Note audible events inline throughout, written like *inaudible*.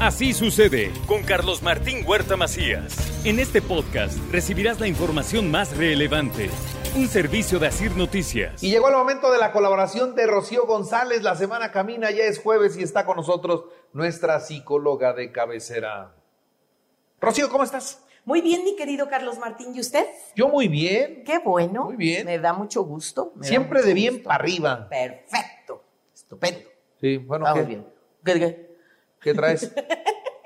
Así sucede con Carlos Martín Huerta Macías. En este podcast recibirás la información más relevante. Un servicio de Asir Noticias. Y llegó el momento de la colaboración de Rocío González. La semana camina, ya es jueves y está con nosotros nuestra psicóloga de cabecera. Rocío, ¿cómo estás? Muy bien, mi querido Carlos Martín, ¿y usted? Yo muy bien. Qué bueno. Muy bien. Me da mucho gusto. me Siempre mucho de bien gusto. para arriba. Perfecto. Estupendo. Sí, bueno, Vamos ¿qué, bien. ¿Qué, qué? ¿Qué traes?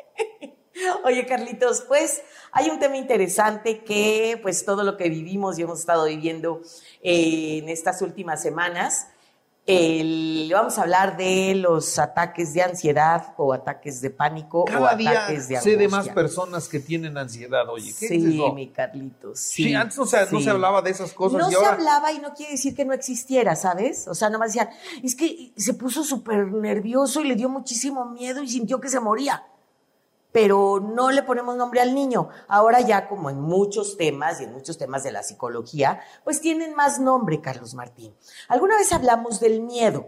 *laughs* Oye, Carlitos, pues hay un tema interesante que, pues todo lo que vivimos y hemos estado viviendo eh, en estas últimas semanas, el- vamos a hablar de los ataques de ansiedad o ataques de pánico o Cada día ataques de sé angustia. de más personas que tienen ansiedad, oye. ¿Qué Sí, es eso? mi Carlitos. Sí, Sí, antes no se, no se hablaba de esas cosas no y se ahora... hablaba y no quiere decir que no existiera, ¿sabes? O sea, nomás decían, es que se puso súper nervioso y le dio muchísimo miedo y sintió que se moría. Pero no le ponemos nombre al niño. Ahora ya como en muchos temas y en muchos temas de la psicología, pues tienen más nombre, Carlos Martín. Alguna vez hablamos del miedo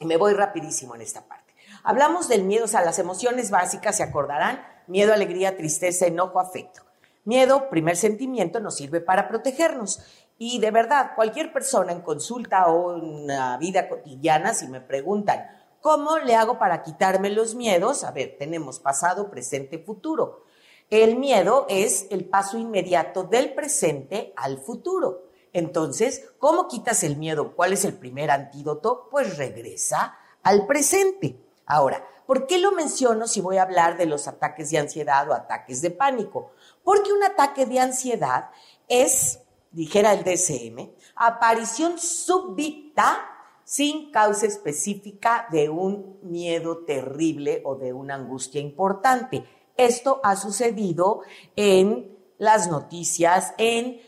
y me voy rapidísimo en esta parte. Hablamos del miedo, o sea, las emociones básicas se acordarán, miedo, alegría, tristeza, enojo, afecto. Miedo, primer sentimiento, nos sirve para protegernos. Y de verdad, cualquier persona en consulta o en la vida cotidiana, si me preguntan, ¿cómo le hago para quitarme los miedos? A ver, tenemos pasado, presente, futuro. El miedo es el paso inmediato del presente al futuro. Entonces, ¿cómo quitas el miedo? ¿Cuál es el primer antídoto? Pues regresa al presente. Ahora, ¿por qué lo menciono si voy a hablar de los ataques de ansiedad o ataques de pánico? Porque un ataque de ansiedad es, dijera el DSM, aparición súbita sin causa específica de un miedo terrible o de una angustia importante. Esto ha sucedido en las noticias, en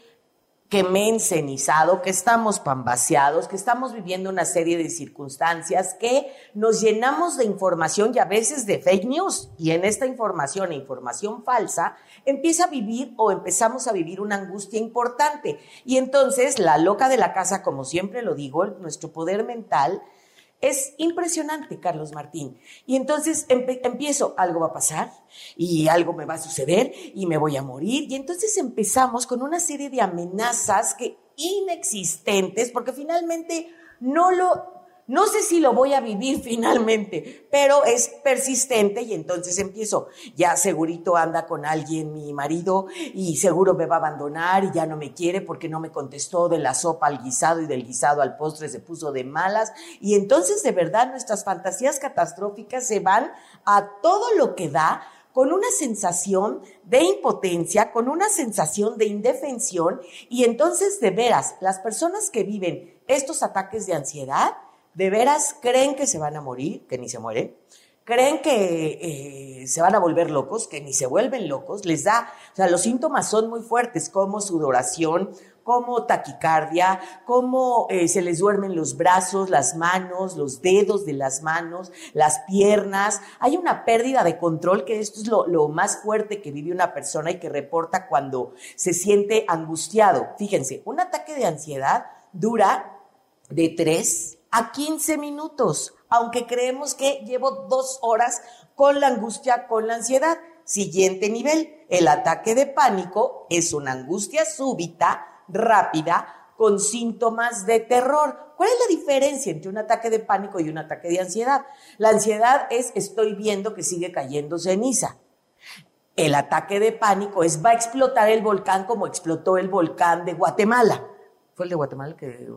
que me encenizado, que estamos pambaseados, que estamos viviendo una serie de circunstancias, que nos llenamos de información y a veces de fake news. Y en esta información e información falsa empieza a vivir o empezamos a vivir una angustia importante. Y entonces la loca de la casa, como siempre lo digo, nuestro poder mental, es impresionante, Carlos Martín. Y entonces empiezo, algo va a pasar y algo me va a suceder y me voy a morir. Y entonces empezamos con una serie de amenazas que inexistentes, porque finalmente no lo, no sé si lo voy a vivir *laughs* finalmente, pero es persistente y entonces empiezo, ya segurito anda con alguien mi marido y seguro me va a abandonar y ya no me quiere porque no me contestó de la sopa al guisado y del guisado al postre se puso de malas. Y entonces de verdad nuestras fantasías catastróficas se van a todo lo que da con una sensación de impotencia, con una sensación de indefensión. Y entonces de veras, las personas que viven estos ataques de ansiedad, de veras creen que se van a morir, que ni se mueren, creen que eh, se van a volver locos, que ni se vuelven locos, les da, o sea, los síntomas son muy fuertes, como sudoración, como taquicardia, como eh, se les duermen los brazos, las manos, los dedos de las manos, las piernas. Hay una pérdida de control, que esto es lo, más fuerte que vive una persona y que reporta cuando se siente angustiado. Fíjense, un ataque de ansiedad dura de 3 a 15 minutos, aunque creemos que llevo dos horas con la angustia, con la ansiedad. Siguiente nivel, el ataque de pánico es una angustia súbita, rápida, con síntomas de terror. ¿Cuál es la diferencia entre un ataque de pánico y un ataque de ansiedad? La ansiedad es estoy viendo que sigue cayendo ceniza. El ataque de pánico es va a explotar el volcán como explotó el volcán de Guatemala. ¿Fue el de Guatemala el que.?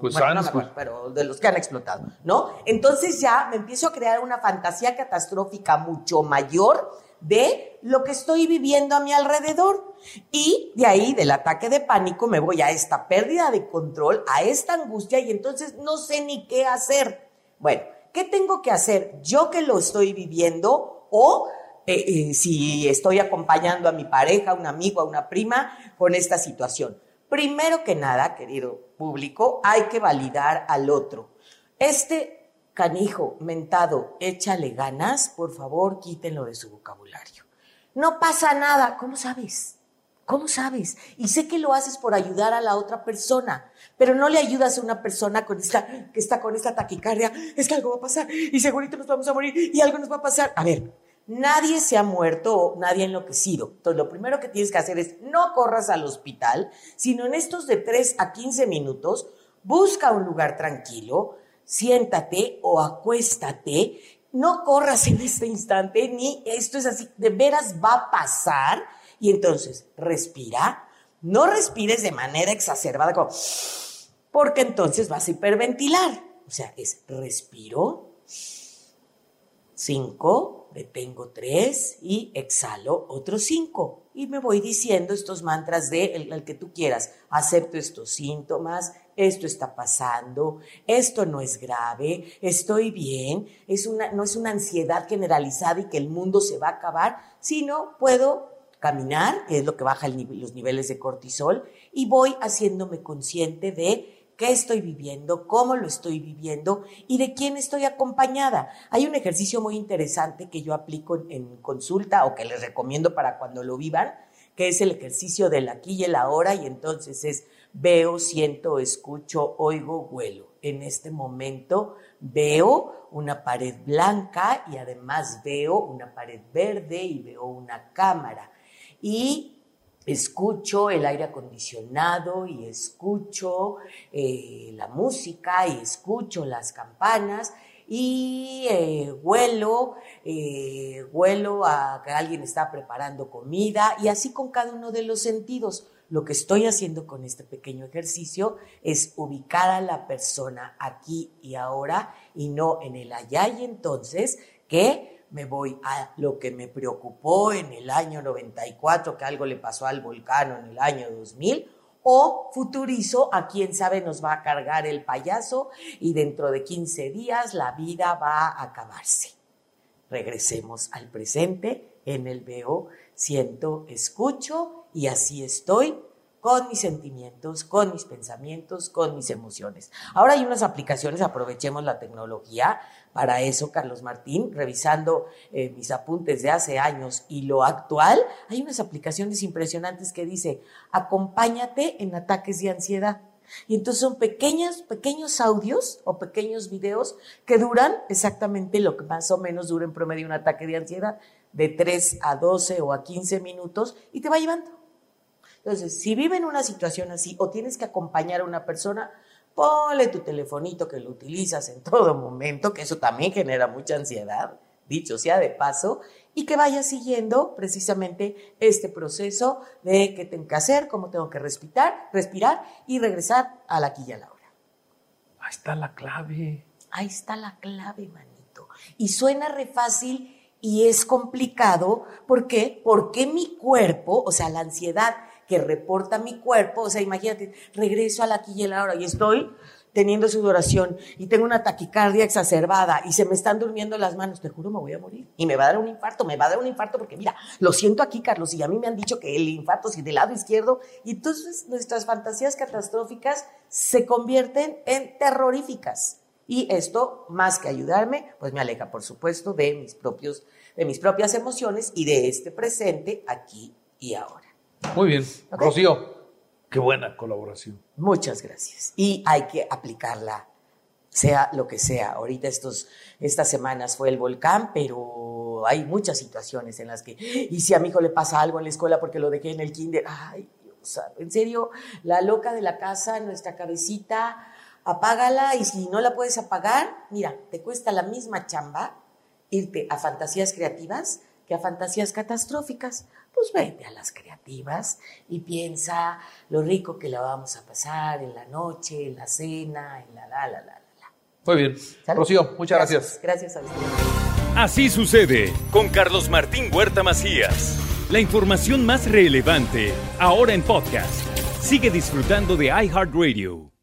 Pues bueno, no me acuerdo, pero de los que han explotado, ¿no? Entonces ya me empiezo a crear una fantasía catastrófica mucho mayor de lo que estoy viviendo a mi alrededor. Y de ahí, del ataque de pánico, me voy a esta pérdida de control, a esta angustia, y entonces no sé ni qué hacer. Bueno, ¿qué tengo que hacer yo que lo estoy viviendo o eh, eh, si estoy acompañando a mi pareja, a un amigo, a una prima con esta situación? Primero que nada, querido público, hay que validar al otro. Este canijo, mentado, échale ganas, por favor, quítenlo de su vocabulario. No pasa nada, ¿cómo sabes? ¿Cómo sabes? Y sé que lo haces por ayudar a la otra persona, pero no le ayudas a una persona con esta, que está con esta taquicardia. Es que algo va a pasar y segurito nos vamos a morir y algo nos va a pasar. A ver, Nadie se ha muerto o nadie ha enloquecido. Entonces, lo primero que tienes que hacer es no corras al hospital, sino en estos de 3 a 15 minutos, busca un lugar tranquilo, siéntate o acuéstate, no corras en este instante, ni esto es así, de veras va a pasar. Y entonces, respira, no respires de manera exacerbada, como, porque entonces vas a hiperventilar. O sea, es respiro, cinco, detengo tres y exhalo otros cinco. Y me voy diciendo estos mantras de el, que tú quieras. Acepto estos síntomas, esto está pasando, esto no es grave, estoy bien, es una, no es una ansiedad generalizada y que el mundo se va a acabar, sino puedo caminar, que es lo que baja los niveles de cortisol, y voy haciéndome consciente de qué estoy viviendo, cómo lo estoy viviendo y de quién estoy acompañada. Hay un ejercicio muy interesante que yo aplico en, consulta o que les recomiendo para cuando lo vivan, que es el ejercicio del aquí y el ahora y entonces es veo, siento, escucho, oigo, huelo. En este momento veo una pared blanca y además veo una pared verde y veo una cámara. Y escucho el aire acondicionado y escucho eh, la música y escucho las campanas y eh, huelo, eh, huelo a que alguien está preparando comida y así con cada uno de los sentidos. Lo que estoy haciendo con este pequeño ejercicio es ubicar a la persona aquí y ahora y no en el allá y entonces que me voy a lo que me preocupó en el año 94, que algo le pasó al volcán en el año 2000, o futurizo a quien sabe nos va a cargar el payaso y dentro de 15 días la vida va a acabarse. Regresemos al presente, en el veo, siento, escucho y así estoy con mis sentimientos, con mis pensamientos, con mis emociones. Ahora hay unas aplicaciones, aprovechemos la tecnología para eso, Carlos Martín, revisando eh, mis apuntes de hace años y lo actual, hay unas aplicaciones impresionantes que dice, acompáñate en ataques de ansiedad. Y entonces son pequeños, pequeños audios o pequeños videos que duran exactamente lo que más o menos dura en promedio un ataque de ansiedad, de 3 a 12 o a 15 minutos, y te va llevando. Entonces, si vive en una situación así o tienes que acompañar a una persona, ponle tu telefonito que lo utilizas en todo momento, que eso también genera mucha ansiedad, dicho sea de paso, y que vaya siguiendo precisamente este proceso de qué tengo que hacer, cómo tengo que respirar, respirar y regresar a la y a la hora. Ahí está la clave. Ahí está la clave, manito. Y suena re fácil y es complicado. ¿Por qué? Porque mi cuerpo, o sea, la ansiedad que reporta mi cuerpo, o sea, imagínate, regreso a la aquí y la hora y estoy teniendo sudoración y tengo una taquicardia exacerbada y se me están durmiendo las manos, te juro me voy a morir y me va a dar un infarto, me va a dar un infarto porque mira, lo siento aquí Carlos y a mí me han dicho que el infarto es del lado izquierdo y entonces nuestras fantasías catastróficas se convierten en terroríficas. Y esto, más que ayudarme, pues me aleja, por supuesto, de mis propios, de mis propias emociones y de este presente aquí y ahora. Muy bien. Rocío, qué buena colaboración. Muchas gracias. Y hay que aplicarla, sea lo que sea. Ahorita estos, estas semanas fue el volcán, pero hay muchas situaciones en las que, y si a mi hijo le pasa algo en la escuela porque lo dejé en el kinder, ay, Dios, en serio, la loca de la casa, nuestra cabecita, apágala y si no la puedes apagar, mira, te cuesta la misma chamba irte a fantasías creativas que a fantasías catastróficas pues vete a las creativas y piensa lo rico que la vamos a pasar en la noche, en la cena, en la la la la la. Muy bien. Rocío, muchas gracias. Gracias, a usted. Así sucede con Carlos Martín Huerta Macías. La información más relevante ahora en podcast. Sigue disfrutando de iHeartRadio.